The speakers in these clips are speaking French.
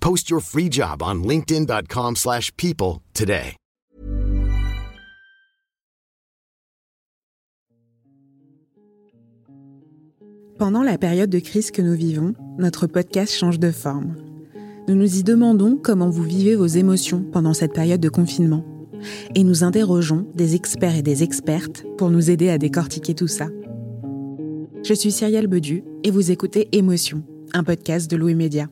Post your free job on linkedin.com/people slash people today. Pendant la période de crise que nous vivons, notre podcast change de forme. Nous nous y demandons comment vous vivez vos émotions pendant cette période de confinement. Et nous interrogeons des experts et des expertes pour nous aider à décortiquer tout ça. Je suis Cyrielle Bedu et vous écoutez Émotion, un podcast de Louis Média.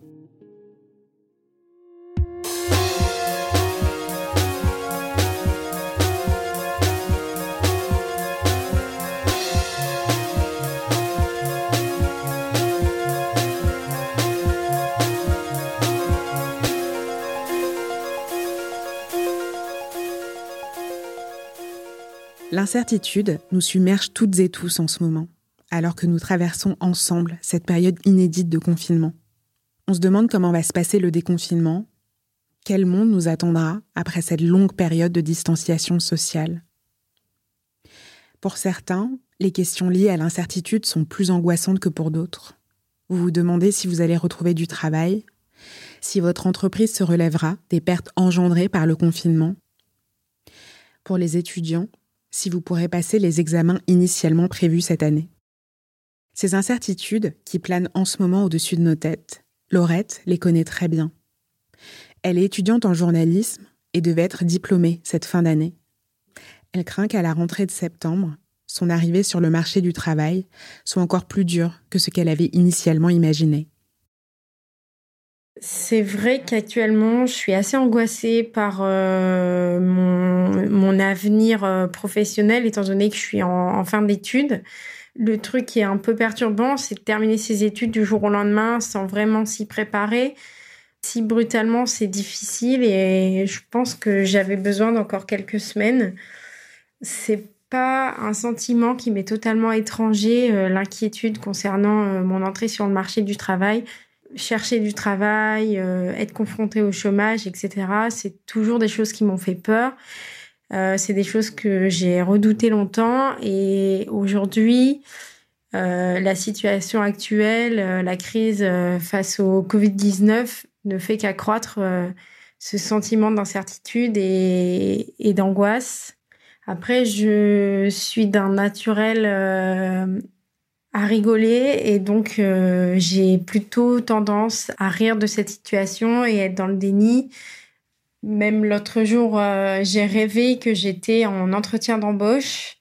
L'incertitude nous submerge toutes et tous en ce moment, alors que nous traversons ensemble cette période inédite de confinement. On se demande comment va se passer le déconfinement, quel monde nous attendra après cette longue période de distanciation sociale. Pour certains, les questions liées à l'incertitude sont plus angoissantes que pour d'autres. Vous vous demandez si vous allez retrouver du travail, si votre entreprise se relèvera des pertes engendrées par le confinement. Pour les étudiants, si vous pourrez passer les examens initialement prévus cette année. Ces incertitudes qui planent en ce moment au-dessus de nos têtes, Laurette les connaît très bien. Elle est étudiante en journalisme et devait être diplômée cette fin d'année. Elle craint qu'à la rentrée de septembre, son arrivée sur le marché du travail soit encore plus dure que ce qu'elle avait initialement imaginé. C'est vrai qu'actuellement, je suis assez angoissée par euh, mon, mon, avenir euh, professionnel, étant donné que je suis en, fin d'études. Le truc qui est un peu perturbant, c'est de terminer ses études du jour au lendemain sans vraiment s'y préparer. Si brutalement, c'est difficile et je pense que j'avais besoin d'encore quelques semaines. C'est pas un sentiment qui m'est totalement étranger, euh, l'inquiétude concernant euh, mon entrée sur le marché du travail chercher du travail, être confronté au chômage, etc. C'est toujours des choses qui m'ont fait peur. Euh, c'est des choses que j'ai redoutées longtemps et aujourd'hui, euh, la situation actuelle, la crise face au Covid-19 ne fait qu'accroître ce sentiment d'incertitude et, et d'angoisse. Après, je suis d'un naturel à rigoler et donc euh, j'ai plutôt tendance à rire de cette situation et être dans le déni. Même l'autre jour, euh, j'ai rêvé que j'étais en entretien d'embauche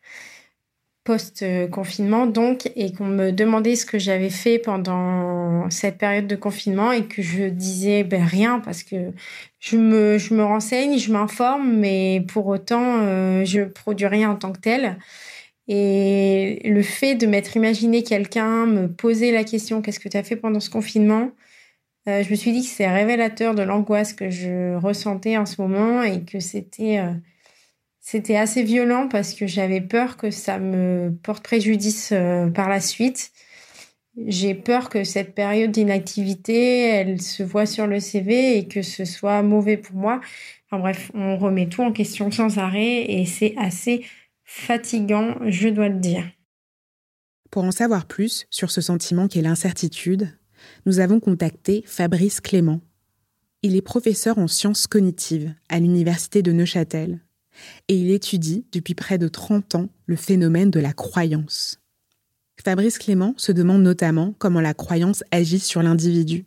post-confinement donc et qu'on me demandait ce que j'avais fait pendant cette période de confinement et que je disais ben rien parce que je me, je me renseigne, je m'informe mais pour autant euh, je produis rien en tant que tel. Et le fait de m'être imaginé quelqu'un me poser la question qu'est-ce que tu as fait pendant ce confinement? Euh, Je me suis dit que c'est révélateur de l'angoisse que je ressentais en ce moment et que c'était euh, assez violent parce que j'avais peur que ça me porte préjudice euh, par la suite. J'ai peur que cette période d'inactivité, elle se voit sur le CV et que ce soit mauvais pour moi. Enfin bref, on remet tout en question sans arrêt et c'est assez fatigant, je dois le dire. Pour en savoir plus sur ce sentiment qu'est l'incertitude, nous avons contacté Fabrice Clément. Il est professeur en sciences cognitives à l'Université de Neuchâtel et il étudie depuis près de 30 ans le phénomène de la croyance. Fabrice Clément se demande notamment comment la croyance agit sur l'individu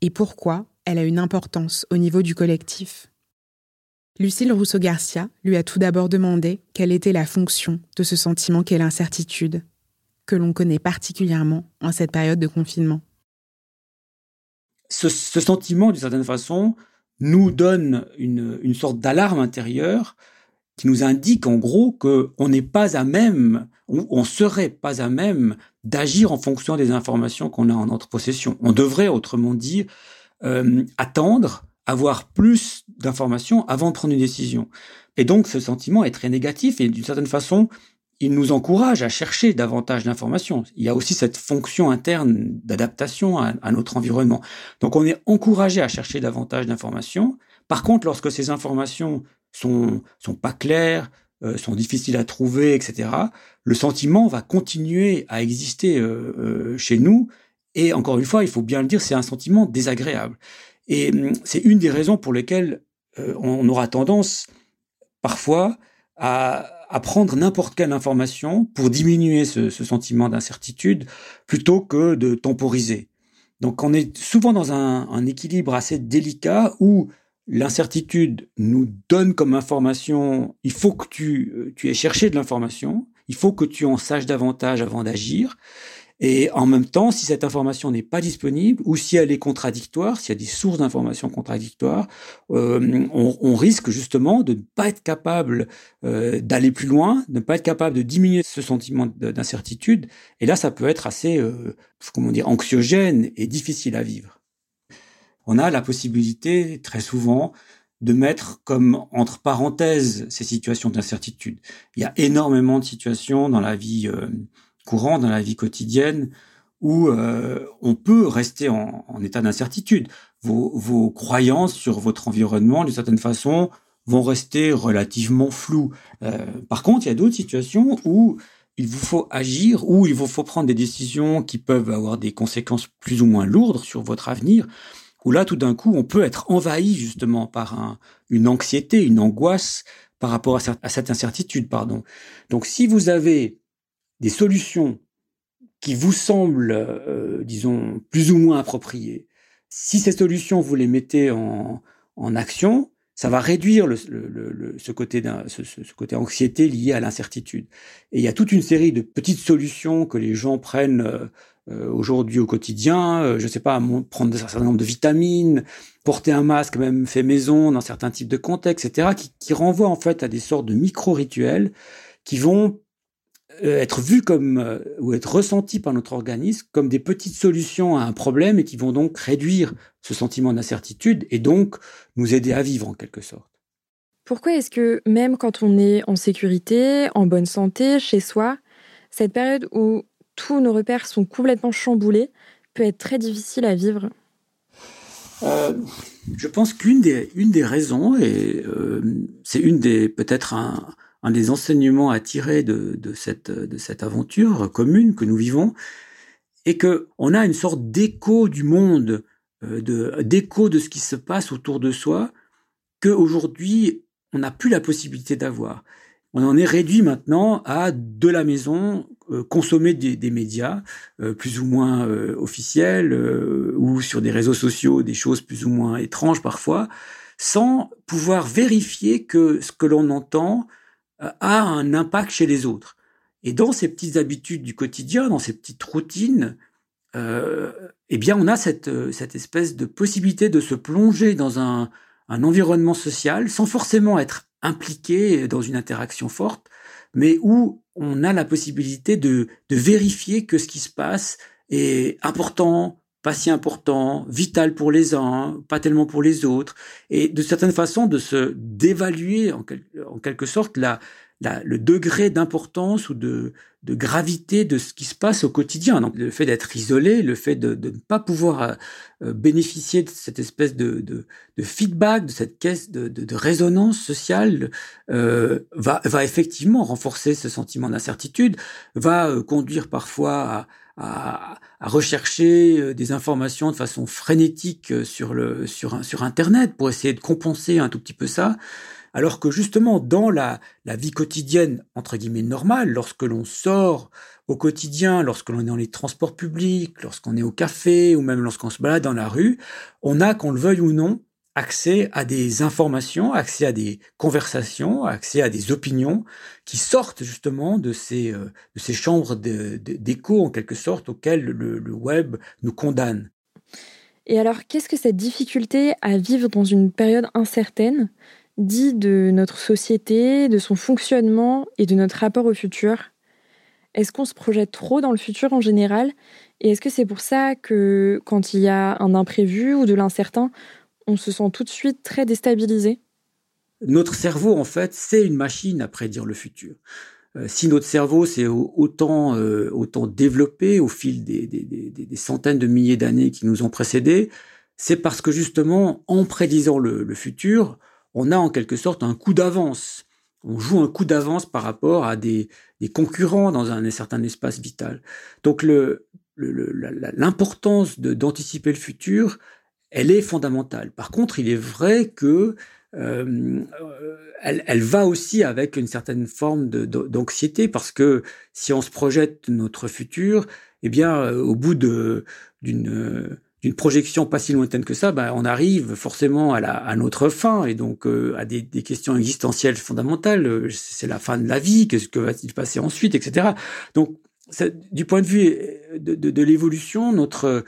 et pourquoi elle a une importance au niveau du collectif. Lucille Rousseau-Garcia lui a tout d'abord demandé quelle était la fonction de ce sentiment qu'est l'incertitude, que l'on connaît particulièrement en cette période de confinement. Ce, sentiment, d'une certaine façon, nous donne une, une sorte d'alarme intérieure qui nous indique en gros qu'on n'est pas à même, on serait pas à même d'agir en fonction des informations qu'on a en notre possession. On devrait, autrement dit, euh, attendre, avoir plus d'informations avant de prendre une décision. Et donc ce sentiment est très négatif et d'une certaine façon, il nous encourage à chercher davantage d'informations. Il y a aussi cette fonction interne d'adaptation à, notre environnement. Donc on est encouragé à chercher davantage d'informations. Par contre, lorsque ces informations sont, sont pas claires, euh, sont difficiles à trouver, etc., le sentiment va continuer à exister euh, euh, chez nous. Et encore une fois, il faut bien le dire, c'est un sentiment désagréable. Et hum, c'est une des raisons pour lesquelles on aura tendance parfois à, à prendre n'importe quelle information pour diminuer ce, ce sentiment d'incertitude plutôt que de temporiser. Donc on est souvent dans un, un équilibre assez délicat où l'incertitude nous donne comme information, il faut que tu, euh, tu aies cherché de l'information, il faut que tu en saches davantage avant d'agir. Et en même temps, si cette information n'est pas disponible ou si elle est contradictoire, s'il y a des sources d'informations contradictoires, euh, on, on, risque justement de ne pas être capable euh, d'aller plus loin, de ne pas être capable de diminuer ce sentiment d'incertitude. Et là, ça peut être assez, euh, comment dire, anxiogène et difficile à vivre on a la possibilité très souvent de mettre comme entre parenthèses ces situations d'incertitude. Il y a énormément de situations dans la vie courante, dans la vie quotidienne, où euh, on peut rester en, état d'incertitude. Vos, croyances sur votre environnement, d'une certaine façon, vont rester relativement floues. Euh, par contre, il y a d'autres situations où il vous faut agir, où il vous faut prendre des décisions qui peuvent avoir des conséquences plus ou moins lourdes sur votre avenir où là, tout d'un coup, on peut être envahi justement par une anxiété, une angoisse par rapport à, cette incertitude. Pardon. Donc, si vous avez des solutions qui vous semblent, euh, disons, plus ou moins appropriées, si ces solutions, vous les mettez en, action, ça va réduire ce, côté ce, côté anxiété lié à l'incertitude. Et il y a toute une série de petites solutions que les gens prennent euh, euh, aujourd'hui au quotidien, euh, je sais pas, prendre un certain nombre de vitamines, porter un masque même fait maison dans certains types de contextes, etc., qui, qui renvoient en fait à des sortes de micro-rituels qui vont être vus comme ou être ressentis par notre organisme comme des petites solutions à un problème et qui vont donc réduire ce sentiment d'incertitude et donc nous aider à vivre en quelque sorte. Pourquoi est-ce que même quand on est en sécurité, en bonne santé, chez soi, cette période où tous nos repères sont complètement chamboulés, peut être très difficile à vivre? Euh, Je pense qu'une des, une des raisons, et euh, c'est une des peut-être un, un, des enseignements à tirer de, cette, aventure commune que nous vivons, est que on a une sorte d'écho du monde, euh, d'écho de ce qui se passe autour de soi, que aujourd'hui on n'a plus la possibilité d'avoir. On en est réduit maintenant à de la maison euh, consommer des, médias euh, plus ou moins officiels ou sur des réseaux sociaux des choses plus ou moins étranges parfois, sans pouvoir vérifier que ce que l'on entend a un impact chez les autres. Et dans ces petites habitudes du quotidien, dans ces petites routines, eh bien, on a cette, cette espèce de possibilité de se plonger dans un, un environnement social sans forcément être impliqué dans une interaction forte, mais où on a la possibilité de, de vérifier que ce qui se passe est important, pas si important, vital pour les uns, pas tellement pour les autres, et de certaine façon de se d'évaluer en, quelque sorte la, le degré d'importance ou de, de, gravité de ce qui se passe au quotidien. Donc le fait d'être isolé, le fait de, de, ne pas pouvoir euh, bénéficier de cette espèce de, de feedback, de cette caisse de, résonance sociale, euh, va, va effectivement renforcer ce sentiment d'incertitude, va euh, conduire parfois à, à, à, rechercher euh, des informations de façon frénétique sur, le, sur, sur Internet pour essayer de compenser un tout petit peu ça. Alors que justement, dans la, la vie quotidienne, entre guillemets, normale, lorsque l'on sort au quotidien, lorsque l'on est dans les transports publics, lorsqu'on est au café ou même lorsqu'on se balade dans la rue, on a, qu'on le veuille ou non, accès à des informations, accès à des conversations, accès à des opinions qui sortent justement de ces, euh, de ces chambres d'écho, en quelque sorte, auxquelles le, le web nous condamne. Et alors, qu'est-ce que cette difficulté à vivre dans une période incertaine dit de notre société, de son fonctionnement et de notre rapport au futur? Est-ce qu'on se projette trop dans le futur en général? Et est-ce que c'est pour ça que quand il y a un imprévu ou de l'incertain, on se sent tout de suite très déstabilisé Notre cerveau, en fait, c'est une machine à prédire le futur. Euh, si notre cerveau s'est autant, euh, autant développé au fil des, des, des, des centaines de milliers d'années qui nous ont précédés, c'est parce que justement, en prédisant le, le, futur, on a en quelque sorte un coup d'avance. On joue un coup d'avance par rapport à des, concurrents dans un, un, certain espace vital. Donc l'importance d'anticiper le futur, elle est fondamentale. Par contre, il est vrai que euh, elle, elle, va aussi avec une certaine forme d'anxiété parce que si on se projette notre futur, eh bien, euh, au bout d'une d'une projection pas si lointaine que ça, ben, on arrive forcément à, la, à notre fin et donc euh, à des, des, questions existentielles fondamentales. C'est la fin de la vie, qu'est-ce que va-t-il passer ensuite, etc. Donc, du point de vue de, de, de l'évolution, notre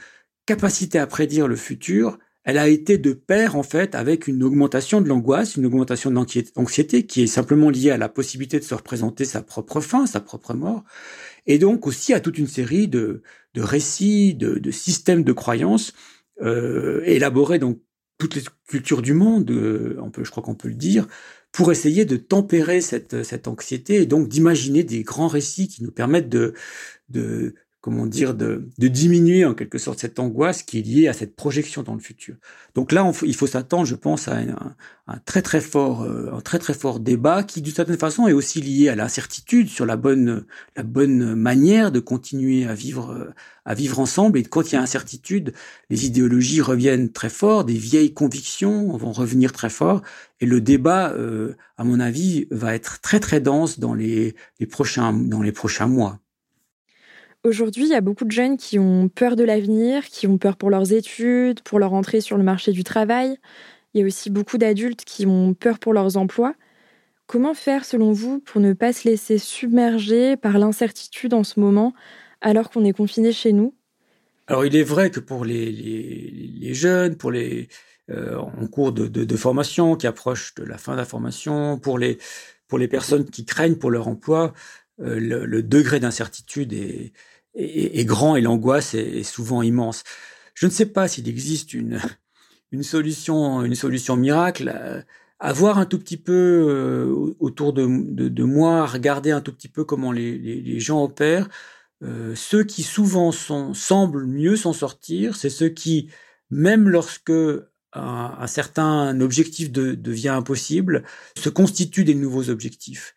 capacité à prédire le futur, elle a été de pair en fait avec une augmentation de l'angoisse, une augmentation de l'anxiété qui est simplement liée à la possibilité de se représenter sa propre fin, sa propre mort, et donc aussi à toute une série de, de récits, de, de, systèmes de croyances euh, élaborés dans toutes les cultures du monde, euh, on peut, je crois qu'on peut le dire, pour essayer de tempérer cette, cette anxiété et donc d'imaginer des grands récits qui nous permettent de, de, comment dire, de, de, diminuer en quelque sorte cette angoisse qui est liée à cette projection dans le futur. Donc là, il faut s'attendre, je pense, à un, un, très très fort, euh, un très très fort débat qui, d'une certaine façon, est aussi lié à l'incertitude sur la bonne, la bonne manière de continuer à vivre, à vivre ensemble. Et quand il y a incertitude, les idéologies reviennent très fort, des vieilles convictions vont revenir très fort, et le débat, euh, à mon avis, va être très très dense dans les, les prochains, dans les prochains mois. Aujourd'hui, il y a beaucoup de jeunes qui ont peur de l'avenir, qui ont peur pour leurs études, pour leur entrée sur le marché du travail. Il y a aussi beaucoup d'adultes qui ont peur pour leurs emplois. Comment faire, selon vous, pour ne pas se laisser submerger par l'incertitude en ce moment, alors qu'on est confiné chez nous? Alors, il est vrai que pour les, les, les jeunes, pour les euh, en cours de, de, de, formation, qui approchent de la fin de la formation, pour les pour les personnes qui craignent pour leur emploi, euh, le, le, degré d'incertitude est, est, est, grand et l'angoisse est, est, souvent immense. Je ne sais pas s'il existe une, une solution, une solution miracle. Avoir un tout petit peu euh, autour de, de, de, moi, regarder un tout petit peu comment les, les, les gens opèrent. Euh, ceux qui souvent sont, semblent mieux s'en sortir, c'est ceux qui, même lorsque un, un certain objectif de, devient impossible, se constituent des nouveaux objectifs.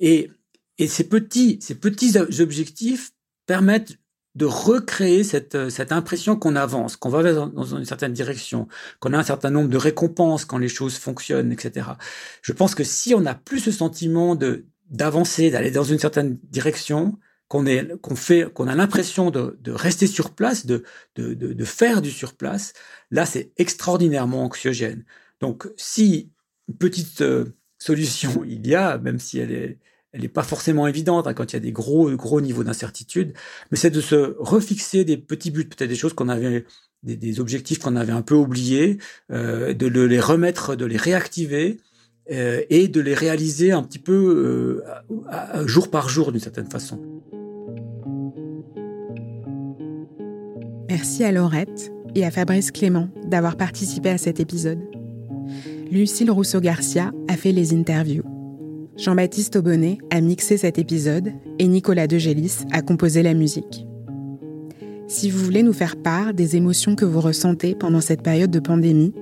Et et ces petits, ces petits objectifs permettent de recréer cette, cette impression qu'on avance, qu'on va dans une certaine direction, qu'on a un certain nombre de récompenses quand les choses fonctionnent, etc. Je pense que si on n'a plus ce sentiment de d'avancer, d'aller dans une certaine direction, qu'on est, qu'on fait, qu'on a l'impression de, de rester sur place, de, de, de, de faire du sur place, là c'est extraordinairement anxiogène. Donc si une petite euh, solution il y a, même si elle est elle n'est pas forcément évidente hein, quand il y a des gros gros niveaux d'incertitude, mais c'est de se refixer des petits buts, peut-être des choses qu'on avait, des, objectifs qu'on avait un peu oubliés, euh, de le, les remettre, de les réactiver euh, et de les réaliser un petit peu euh, jour par jour d'une certaine façon. Merci à Laurette et à Fabrice Clément d'avoir participé à cet épisode. Lucille Rousseau-Garcia a fait les interviews. Jean-Baptiste Aubonnet a mixé cet épisode et Nicolas Degélis a composé la musique. Si vous voulez nous faire part des émotions que vous ressentez pendant cette période de pandémie,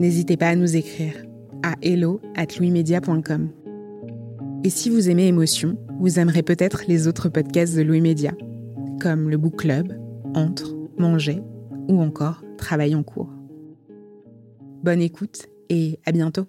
n'hésitez pas à nous écrire à hello@louismedia.com. Et si vous aimez émotion, vous aimerez peut-être les autres podcasts de Louis Média, comme le Book Club, Entre, Manger ou encore Travail en cours. Bonne écoute et à bientôt.